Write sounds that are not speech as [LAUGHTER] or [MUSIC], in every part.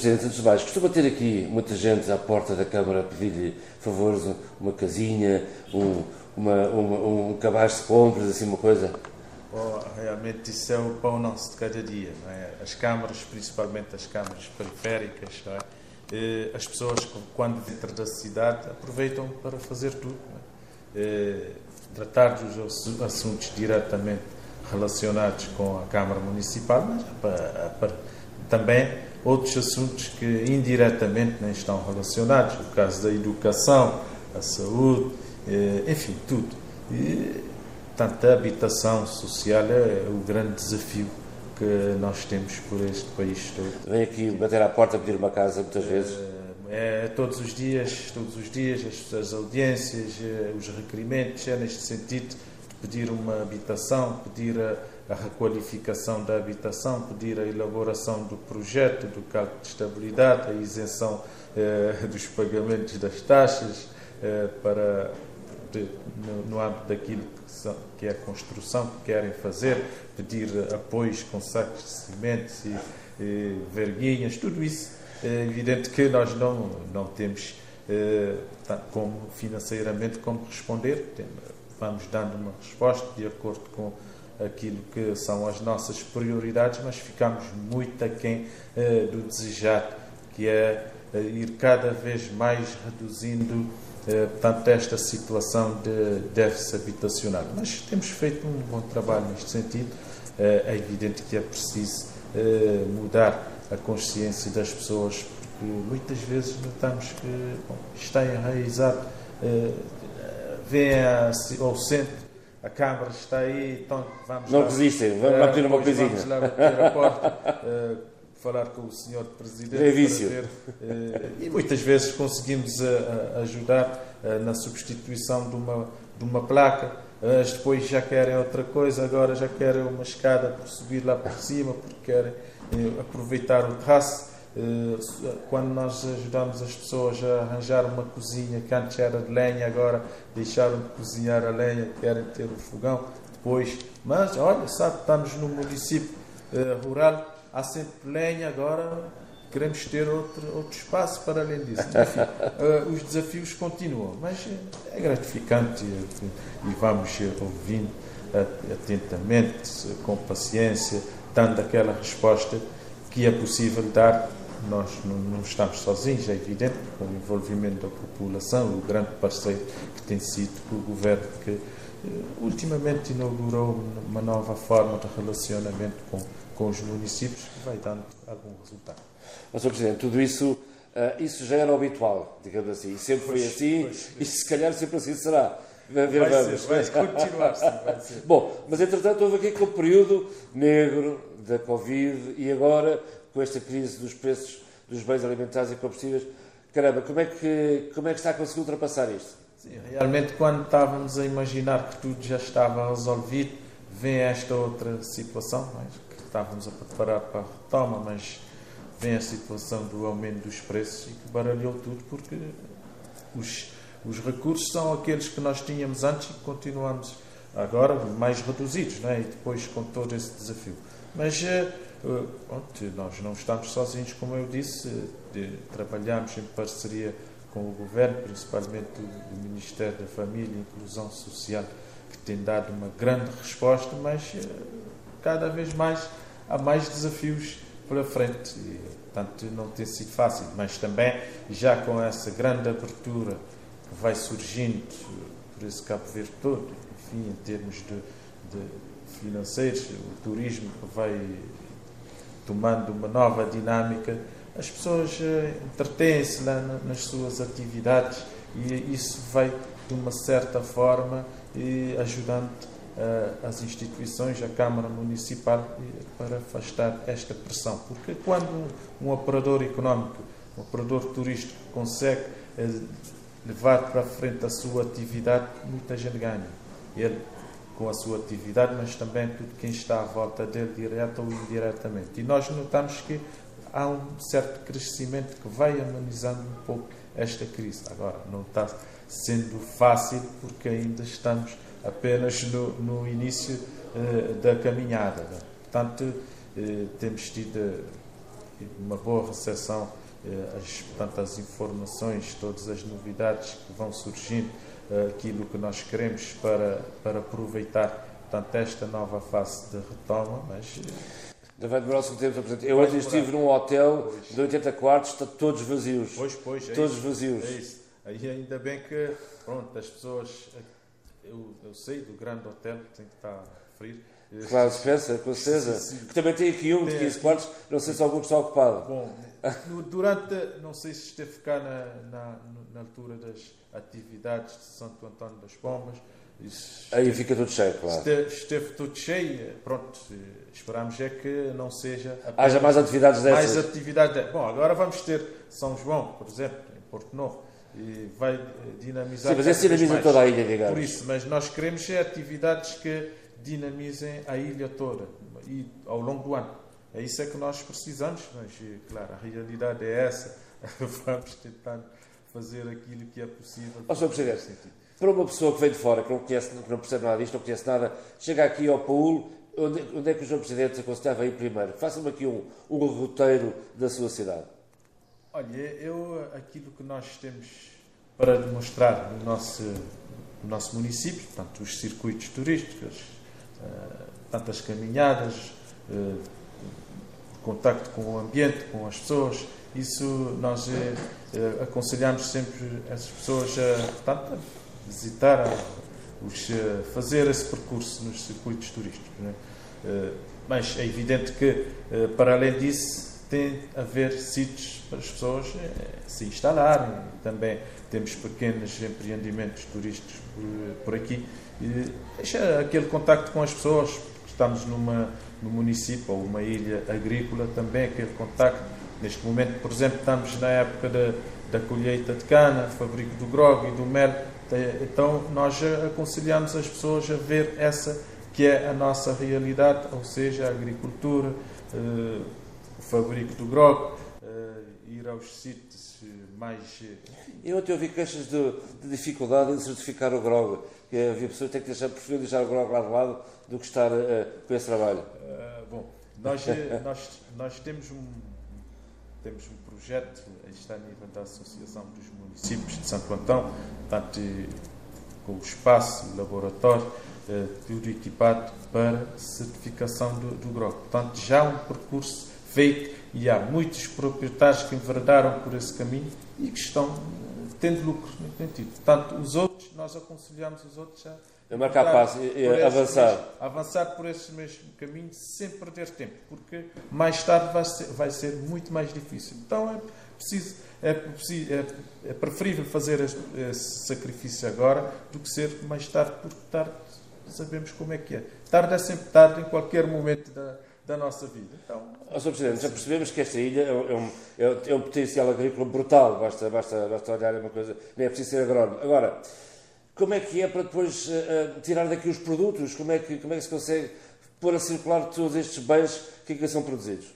Presidente, de mais, costuma ter aqui muita gente à porta da Câmara a pedir-lhe favores, uma casinha, um, uma, uma, um cabaz de compras, assim, uma coisa? Oh, realmente isso é o pão nosso de cada dia. É? As câmaras, principalmente as câmaras periféricas, é? Eh, as pessoas, quando dentro da cidade, aproveitam para fazer tudo. É? Eh, tratar dos assuntos diretamente relacionados com a Câmara Municipal, mas também outros assuntos que indiretamente nem estão relacionados, o caso da educação, a saúde, eh, enfim, tudo. E, portanto, a habitação social é o grande desafio que nós temos por este país todo. Vem aqui bater à porta pedir uma casa muitas vezes? É, é todos os dias, todos os dias, as, as audiências, eh, os requerimentos, é neste sentido pedir uma habitação, pedir a, a requalificação da habitação, pedir a elaboração do projeto, do cálculo de estabilidade, a isenção eh, dos pagamentos das taxas eh, para de, no, no, âmbito daquilo que, são, que, é a construção que querem fazer, pedir apoios com sacos de cimento e, e verguinhas, tudo isso é evidente que nós não, não temos eh, como financeiramente como responder, vamos dando uma resposta de acordo com aquilo que são as nossas prioridades, mas ficamos muito aquém eh, do desejado, que é eh, ir cada vez mais reduzindo eh, esta situação de déficit habitacional. Mas temos feito um bom trabalho neste sentido. É evidente que é preciso mudar a consciência das pessoas, porque muitas vezes notamos que bom, está enraizado. Vem ao centro a Câmara está aí, então vamos Não lá, resistem, vamos lá pedir uma coisinha. Vamos lá bater a porta, uh, [LAUGHS] falar com o Senhor Presidente. É vício. Ver, uh, e muitas vezes conseguimos uh, ajudar na substituição de uma, de uma placa. Mas depois já querem outra coisa, agora já querem uma escada para subir lá por cima, porque querem aproveitar o terraço. Eh, quando nós ajudamos as pessoas a arranjar uma cozinha que antes era de lenha, agora deixaram de cozinhar a lenha, querem ter o fogão depois. Mas olha, sabe, estamos no município eh, rural, há sempre lenha, agora queremos ter outro, outro espaço para além disso. [LAUGHS] Enfim, uh, os desafios continuam, mas é gratificante e, e vamos ouvindo atentamente, com paciência, dando aquela resposta que é possível dar nós não, não, estamos sozinhos, é evidente, com o envolvimento da população, o grande parceiro que tem sido o governo que eh, ultimamente inaugurou uma nova forma de relacionamento com, com os municípios que vai dando algum resultado. Mas, Sr. Presidente, tudo isso, uh, isso já era habitual, digamos assim, e sempre foi pois, assim, pois, e se calhar sempre assim será. Vai, vai, ser, vai continuar, sim, vai ser. [LAUGHS] Bom, mas entretanto houve aqui aquele período negro da Covid e agora com esta crise dos preços dos bens alimentares e combustíveis. Caramba, como é que, como é que está a conseguir ultrapassar isto? Sim, realmente, quando estávamos a imaginar que tudo já estava resolvido, vem esta outra situação, mas, que estávamos a preparar para a retoma, mas vem a situação do aumento dos preços e que baralhou tudo, porque os, os recursos são aqueles que nós tínhamos antes e continuamos agora mais reduzidos, né? e depois com todo esse desafio. Mas nós não estamos sozinhos, como eu disse, trabalhamos em parceria com o Governo, principalmente o Ministério da Família e Inclusão Social, que tem dado uma grande resposta, mas eh, cada vez mais há mais desafios pela frente. E, portanto, não tem sido fácil, mas também já com essa grande abertura que vai surgindo por esse Cabo Verde todo, enfim, em termos de, de financeiros, o turismo que vai tomando uma nova dinâmica, as pessoas eh, entretêm-se nas suas atividades e isso vai, de uma certa forma, ajudando eh, as instituições, a Câmara Municipal, para afastar esta pressão. Porque quando um operador económico, um operador turístico consegue eh, levar para frente a sua atividade, muita gente ganha. Ele com a sua atividade, mas também tudo quem está à volta dele, direto ou indiretamente. E nós notamos que há um certo crescimento que vai amenizando um pouco esta crise. Agora, não está sendo fácil porque ainda estamos apenas no, no início uh, da caminhada. Né? Portanto, uh, temos tido uma boa recepção eh, as, portanto, informações, todas as novidades que vão surgindo, eh, aquilo que nós queremos para, para aproveitar portanto, esta nova fase de retoma, mas vai demorar algum tempo. Eu hoje estive num hotel pois. de 80 quartos, está todos vazios. Pois, pois, é Todos isso, vazios. É isso. Aí ainda bem que, pronto, as pessoas. Eu, eu sei do grande hotel, tem que estar a referir. Claro, Spencer, com certeza. Sim, sim. Que também tem aqui um de 15 quartos, não sei se algum está ocupado. Bom, durante, não sei se esteve cá na, na, na altura das atividades de Santo Antônio das Pombas. Aí fica tudo cheio, claro. Esteve, esteve tudo cheio, pronto, esperamos é que não seja... Haja mais atividades dessas. Mais atividades. Bom, agora vamos ter São João, por exemplo, em Porto Novo, vai dinamizar... Sim, mas esse dinamiza mais. toda a ilha, digamos. Por isso, mas nós queremos é atividades que dinamizem a ilha toda, e ao longo do ano. É isso é que nós precisamos, mas, claro, a realidade é essa. [LAUGHS] vamos tentar fazer aquilo que é possível. Ó, Sr. Presidente, para uma pessoa que vem de fora, que não, conhece, que não percebe nada disto, não conhece nada, chega aqui ao Paul, onde, onde é que o Sr. Presidente aconselhava ir primeiro? Faça-me aqui um, um roteiro da sua cidade. Olha, eu, aquilo que nós temos para demonstrar no nosso, no nosso município, portanto, os circuitos turísticos, uh, tantas caminhadas, uh, contacto com o ambiente, com as pessoas, isso nós uh, aconselhamos sempre as pessoas a, portanto, visitar, os, fazer esse percurso nos circuitos turísticos. É? Eh, mas é evidente que, eh, para além disso, tem a haver sítios para as pessoas eh, se instalarem. Também temos pequenos empreendimentos turísticos por, aqui. E aquele contacto com as pessoas, estamos numa, no município ou uma ilha agrícola, também aquele contacto. Neste momento, por exemplo, estamos na época da, da colheita de cana, fabrico do grog e do mel, então, nós aconselhamos as pessoas a ver essa que é a nossa realidade, ou seja, a agricultura, eh, o fabrico do grog, eh, ir aos sítios mais. Eu até ouvi queixas de, de dificuldade em certificar o grog, que havia pessoas que têm que deixar, preferir deixar o grog lá de lado do que estar uh, com esse trabalho. Uh, bom, nós, [LAUGHS] nós, nós temos um, temos um projeto, está a nível da Associação dos Municípios de Santo Antão, portanto, com o espaço, o laboratório, eh, tudo equipado para certificação do, do GROC. Portanto, já um percurso feito e há muitos proprietários que enverdaram por esse caminho e que estão eh, tendo lucro no sentido. Portanto, os outros, nós aconselhamos os outros a a marcar passo e avançar. Mesmo, avançar por esse mesmo caminho sem perder tempo, porque mais tarde vai ser, vai ser muito mais difícil. Então é preciso, é, é, é preferível fazer esse sacrifício agora do que ser mais tarde, porque tarde sabemos como é que é. Tarde é sempre tarde em qualquer momento da, da nossa vida. Então, oh, Sr. Presidente, já percebemos que esta ilha é um, é um é potencial agrícola brutal, basta, basta, basta olhar uma coisa, nem é preciso ser agrónomo. Agora, como é que é para depois uh, tirar daqui os produtos? Como é, que, como é que se consegue pôr a circular todos estes bens que aqui são produzidos?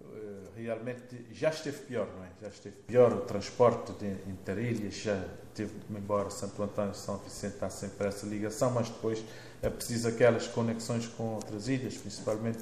Eh, realmente já esteve pior, não é? Já esteve pior o transporte de interilhas, já teve, embora Santo Antônio e São Vicente está sempre essa ligação, mas depois é preciso aquelas conexões com outras ilhas, principalmente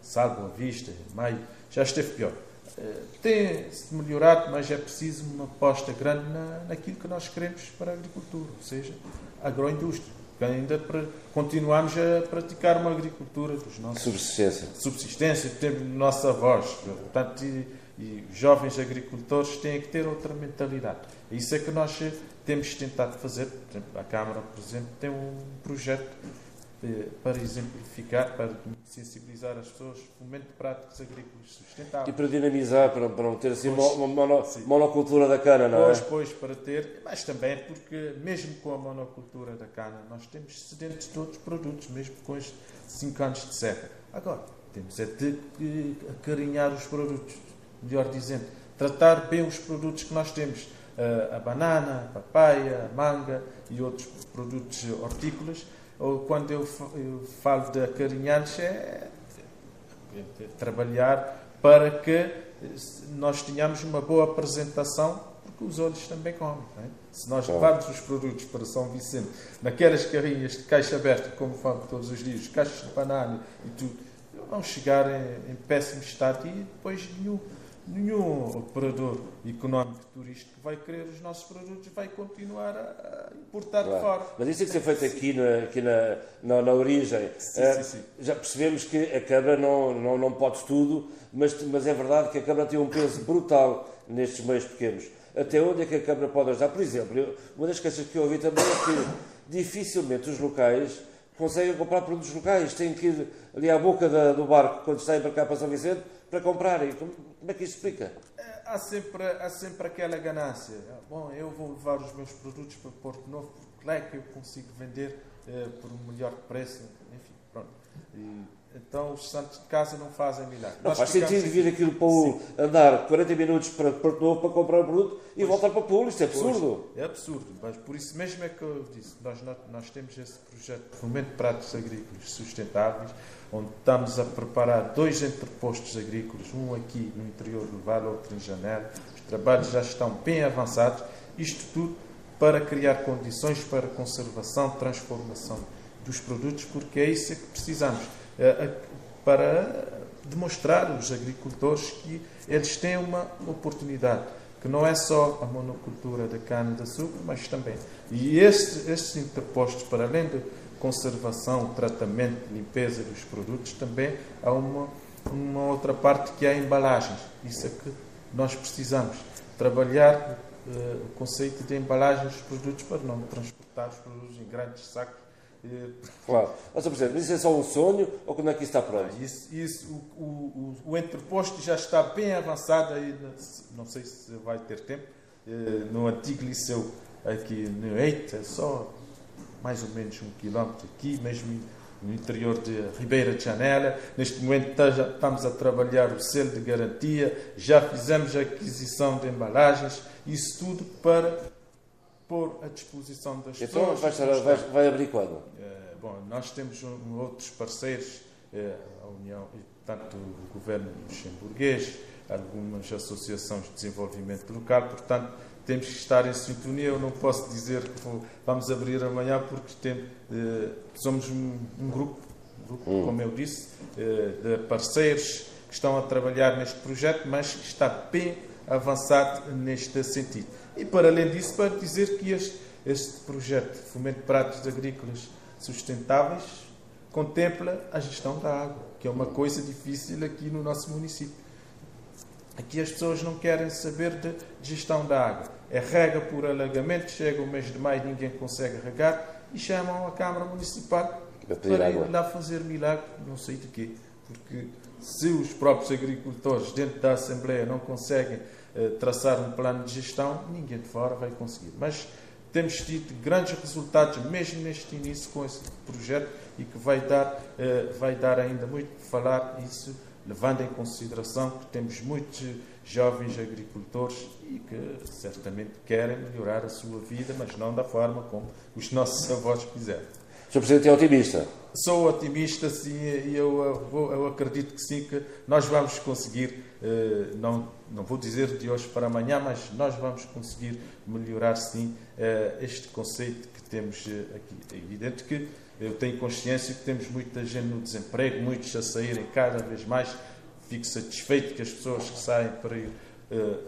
Salvo, Vista, Maio, já esteve pior. Eh, tem-se melhorado, mas é preciso uma aposta grande na, naquilo que nós queremos para a agricultura, ou seja, agroindústria. Ainda para continuarmos a praticar uma agricultura dos nossos subsistência, subsistência temos nossa voz, portanto e, e os jovens agricultores têm que ter outra mentalidade. Isso é que nós temos tentado fazer. Por exemplo, a Câmara, por exemplo, tem um projeto eh, para exemplificar, para sensibilizar as pessoas, fomento de práticas agrícolas sustentáveis. E para dinamizar, para, para não ter assim pois, uma mono, monocultura da cana, não pois, é? Pois, para ter, mas também porque, mesmo com a monocultura da cana, nós temos excedentes de outros produtos, mesmo com estes 5 anos de seca. Agora, temos é de acarinhar os produtos, melhor dizendo, tratar bem os produtos que nós temos. Eh, a banana, a papaya, a manga e outros produtos hortícolas, ou quando eu, falo de acarinhantes, é, trabalhar para que nós tenhamos uma boa apresentação, porque os olhos também comem. É? Se nós levarmos os produtos para São Vicente, naquelas carrinhas de caixa aberta, como falo todos os dias, caixas de banana e tudo, vão chegar em, em péssimo estado e depois nenhum, nenhum operador económico turístico vai querer os nossos produtos, vai continuar a, importar claro. de fora. Mas isso tem que ser feito aqui na, aqui na, na, na origem. Sim, uh, sim, sim. Já percebemos que a Câmara não, não, não pode tudo, mas, mas é verdade que a Câmara tem um peso brutal nestes meios pequenos. Até onde é que a Câmara pode ajudar? Por exemplo, uma das queixas que eu ouvi também é que dificilmente os locais conseguem comprar produtos locais, têm que ir ali à boca da, do barco quando está a embarcar para São Vicente para comprarem. Como, como é que isso explica? É, há, sempre, há sempre aquela ganância. Bom, eu vou levar os meus produtos para Porto Novo porque lá é que eu consigo vender eh, por um melhor preço. Enfim, pronto. E, então os santos de casa não fazem milagre. Não faz sentido vir aquilo para o, andar 40 minutos para Porto Novo para comprar o produto e pois, voltar para Pulo. Isto é absurdo. Pois, é absurdo, mas por isso mesmo é que eu disse, nós, nós temos esse projeto de fomento de pratos agrícolas sustentáveis, onde estamos a preparar dois entrepostos agrícolas, um aqui no interior do Vale, outro em Janela. Os trabalhos já estão bem avançados. Isto tudo para criar condições para conservação, transformação dos produtos, porque é isso que precisamos para demonstrar aos agricultores que eles têm uma oportunidade, que não é só a monocultura da cana-de-açúcar, mas também. E estes, interpostos, para além de conservação, tratamento, limpeza dos produtos, também há uma, uma outra parte que é a embalagens. Isso é que nós precisamos. Trabalhar uh, o conceito de embalagens dos produtos para não transportar os produtos em grandes sacos Claro. Mas, Presidente, mas isso é só um sonho ou quando é que isso está pronto? Ah, isso, isso o, o, o, entreposto já está bem avançado, aí, não sei se vai ter tempo. Eh, no antigo liceu aqui no Eite, é só mais ou menos um quilómetro aqui, mesmo no interior de Ribeira de Janela. Neste momento tá, já estamos a trabalhar o selo de garantia, já fizemos a aquisição de embalagens, isso tudo para pôr à disposição das então, pessoas. Então vai, vai, vai, abrir quando? É, bom, nós temos um, outros parceiros, é, a União, tanto o governo luxemburguês, algumas associações de desenvolvimento local, portanto, temos que estar em sintonia. Eu não posso dizer que vou, vamos abrir amanhã, porque tem, eh, somos um, um, grupo, um grupo hum. como eu disse, de parceiros que estão a trabalhar neste projeto, mas que está bem avançado neste sentido. E, para além disso, para dizer que este, este projeto de fomento de pratos agrícolas sustentáveis contempla a gestão da água, que é uma coisa difícil aqui no nosso município. Aqui as pessoas não querem saber de gestão da água. É rega por alagamento, chega o mês de maio ninguém consegue regar e chamam a Câmara Municipal para ir lá fazer milagre, não sei de quê. Porque se os próprios agricultores dentro da Assembleia não conseguem traçar um plano de gestão, ninguém de fora vai conseguir. Mas temos tido grandes resultados mesmo neste início com esse projeto e que vai dar, eh, vai dar ainda muito que falar isso, levando em consideração que temos muitos jovens agricultores e que certamente querem melhorar a sua vida, mas não da forma como os nossos avós fizeram. Sr. Presidente é otimista? Sou otimista, sim, e eu, eu, eu, acredito que sim, que nós vamos conseguir, eh, não, não vou dizer de hoje para amanhã, mas nós vamos conseguir melhorar, sim, eh, este conceito que temos eh, aqui. É evidente que eu tenho consciência que temos muita gente no desemprego, muitos a saírem cada vez mais. Fico satisfeito que as pessoas que saem para ir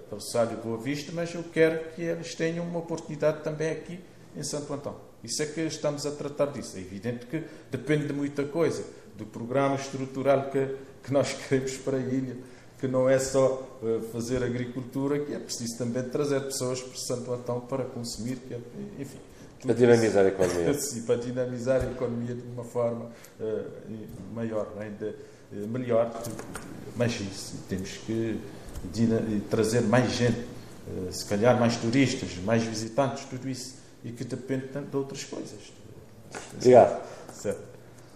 para o Sário Boa Vista, mas eu quero que eles tenham uma oportunidade também aqui em Santo Antão. Isso é que estamos a tratar disso. É evidente que depende de muita coisa, do programa estrutural que, que nós [LAUGHS] queremos para a ilha, que não é só uh, fazer agricultura, que é preciso também trazer pessoas para Santo Antão para consumir, que é, enfim. Para dinamizar a economia. [LAUGHS] Sim, para dinamizar a economia de uma forma uh, maior, ainda uh, melhor. Mas isso, temos que trazer mais gente, se calhar mais turistas, mais visitantes, tudo isso e que depende tanto de outras coisas. Obrigado. Certo.